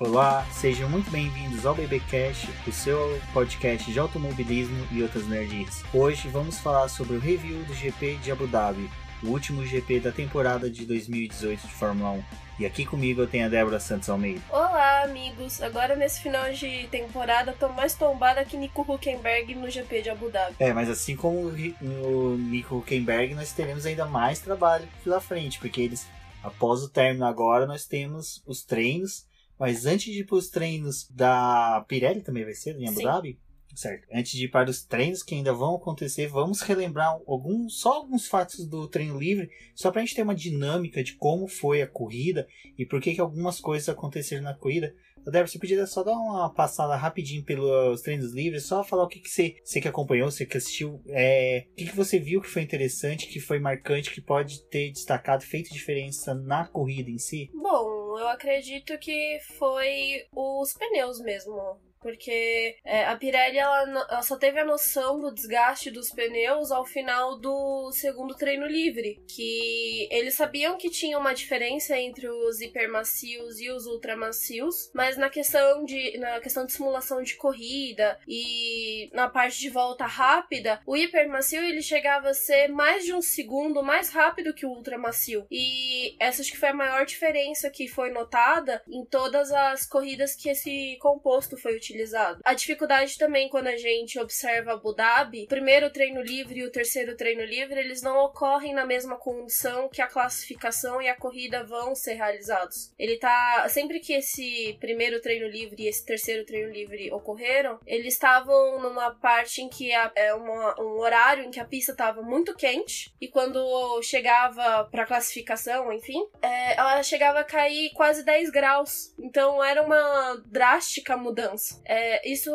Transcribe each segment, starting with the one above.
Olá, sejam muito bem-vindos ao BBcast, o seu podcast de automobilismo e outras nerds. Hoje vamos falar sobre o review do GP de Abu Dhabi, o último GP da temporada de 2018 de Fórmula 1. E aqui comigo eu tenho a Débora Santos Almeida. Olá, amigos. Agora nesse final de temporada tô mais tombada que Nico Huckenberg no GP de Abu Dhabi. É, mas assim como o Nico Huckenberg, nós teremos ainda mais trabalho pela frente, porque eles, após o término agora, nós temos os treinos mas antes de ir para os treinos da Pirelli também vai ser em Abu Sim. Dhabi? Certo. Antes de ir para os treinos que ainda vão acontecer, vamos relembrar alguns, só alguns fatos do treino livre, só para a gente ter uma dinâmica de como foi a corrida e por que, que algumas coisas aconteceram na corrida. Débora, você podia só dar uma passada rapidinho pelos treinos livres, só falar o que, que você, você que acompanhou, você que assistiu, é, o que, que você viu que foi interessante, que foi marcante, que pode ter destacado, feito diferença na corrida em si? Bom, eu acredito que foi os pneus mesmo. Porque é, a Pirelli ela, ela, só teve a noção do desgaste dos pneus ao final do segundo treino livre. Que eles sabiam que tinha uma diferença entre os hipermacios e os ultramacios, mas na questão de, na questão de simulação de corrida e na parte de volta rápida, o hipermacio ele chegava a ser mais de um segundo mais rápido que o ultramacio. E essa acho que foi a maior diferença que foi notada em todas as corridas que esse composto foi utilizado utilizado. A dificuldade também quando a gente observa Abu Dhabi, o primeiro treino livre e o terceiro treino livre, eles não ocorrem na mesma condição que a classificação e a corrida vão ser realizados. Ele tá sempre que esse primeiro treino livre e esse terceiro treino livre ocorreram, eles estavam numa parte em que a, é uma, um horário em que a pista estava muito quente e quando chegava para classificação, enfim, é, ela chegava a cair quase 10 graus. Então era uma drástica mudança. É, isso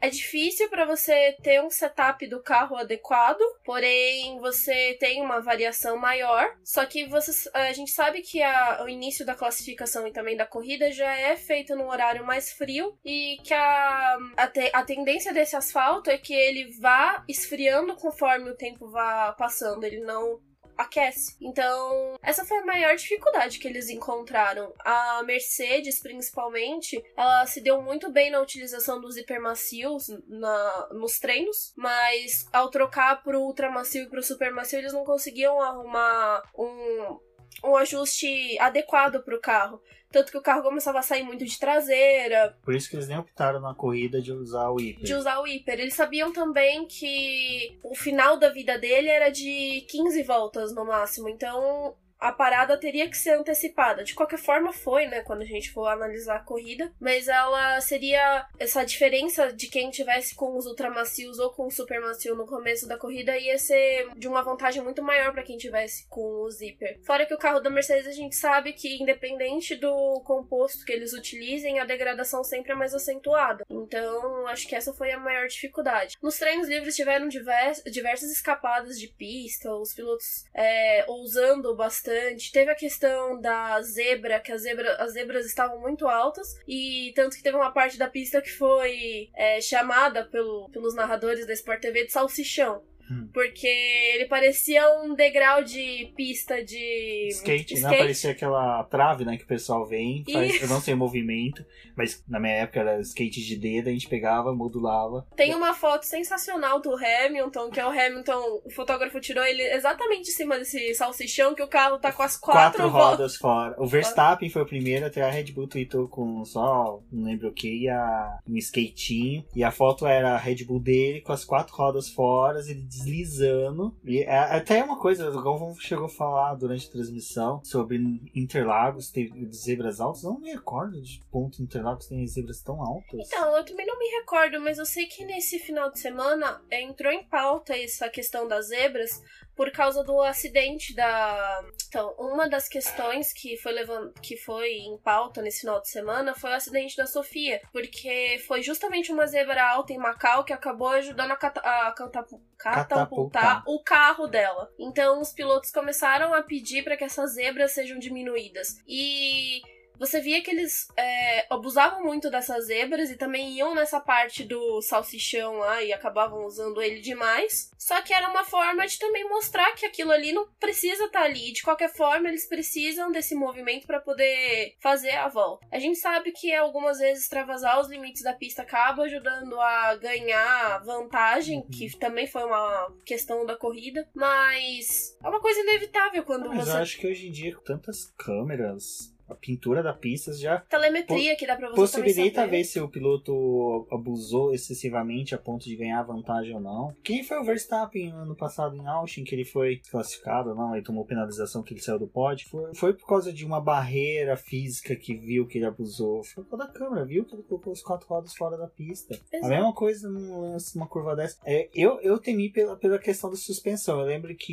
é difícil para você ter um setup do carro adequado, porém você tem uma variação maior. Só que você, a gente sabe que a, o início da classificação e também da corrida já é feito num horário mais frio e que a, a, te, a tendência desse asfalto é que ele vá esfriando conforme o tempo vá passando. Ele não aquece. Então, essa foi a maior dificuldade que eles encontraram. A Mercedes, principalmente, ela se deu muito bem na utilização dos hipermacios na, nos treinos, mas ao trocar pro ultramacio e pro supermacio, eles não conseguiam arrumar um um ajuste adequado para o carro. Tanto que o carro começava a sair muito de traseira. Por isso que eles nem optaram na corrida de usar o hiper. De usar o hiper. Eles sabiam também que o final da vida dele era de 15 voltas no máximo. Então a parada teria que ser antecipada. De qualquer forma, foi, né? Quando a gente for analisar a corrida. Mas ela seria. Essa diferença de quem tivesse com os ultramacios ou com o supermacio no começo da corrida ia ser de uma vantagem muito maior para quem tivesse com o zíper. Fora que o carro da Mercedes a gente sabe que, independente do composto que eles utilizem, a degradação sempre é mais acentuada. Então, acho que essa foi a maior dificuldade. Nos treinos livres tiveram divers, diversas escapadas de pista, os pilotos é, ousando bastante bastante. Teve a questão da zebra, que as, zebra, as zebras estavam muito altas, e tanto que teve uma parte da pista que foi é, chamada pelo, pelos narradores da Sport TV de salsichão. Hum. Porque ele parecia um degrau de pista de skate, skate. né? Parecia aquela trave, né, que o pessoal vem, faz, eu não sei o movimento, mas na minha época era skate de dedo, a gente pegava, modulava. Tem uma foto sensacional do Hamilton, que é o Hamilton, o fotógrafo tirou ele exatamente em cima desse salsichão que o carro tá com as quatro, quatro rodas fora. O Verstappen foi o primeiro, até a Red Bull tweetou com só, não lembro o que, a, um skatinho, e a foto era a Red Bull dele com as quatro rodas fora, ele deslizando. E é, até uma coisa, o Galvão chegou a falar durante a transmissão sobre Interlagos, ter zebras altas. Não me recordo de ponto Interlagos tem zebras tão altas. Então, eu também não me recordo, mas eu sei que nesse final de semana é, entrou em pauta essa questão das zebras por causa do acidente da. Então, uma das questões que foi levando, que foi em pauta nesse final de semana foi o acidente da Sofia, porque foi justamente uma zebra alta em Macau que acabou ajudando a, cata a catapultar, catapultar o carro dela. Então, os pilotos começaram a pedir para que essas zebras sejam diminuídas. E você via que eles é, abusavam muito dessas zebras e também iam nessa parte do salsichão lá e acabavam usando ele demais. Só que era uma forma de também mostrar que aquilo ali não precisa estar tá ali. De qualquer forma, eles precisam desse movimento para poder fazer a volta. A gente sabe que algumas vezes extravasar os limites da pista acaba ajudando a ganhar vantagem, uhum. que também foi uma questão da corrida, mas é uma coisa inevitável quando mas você. Mas acho que hoje em dia, com tantas câmeras, a pintura da pista já. Telemetria que dá pra você Possibilita ver se o piloto abusou excessivamente a ponto de ganhar vantagem ou não. Quem foi o Verstappen ano passado em Austin, que ele foi classificado, não? Ele tomou penalização que ele saiu do pódio. Foi, foi por causa de uma barreira física que viu que ele abusou. Foi por causa da câmera, viu que ele colocou os quatro rodas fora da pista. Exato. A mesma coisa num lance, uma curva dessa. É, eu, eu temi pela, pela questão da suspensão. Eu lembro que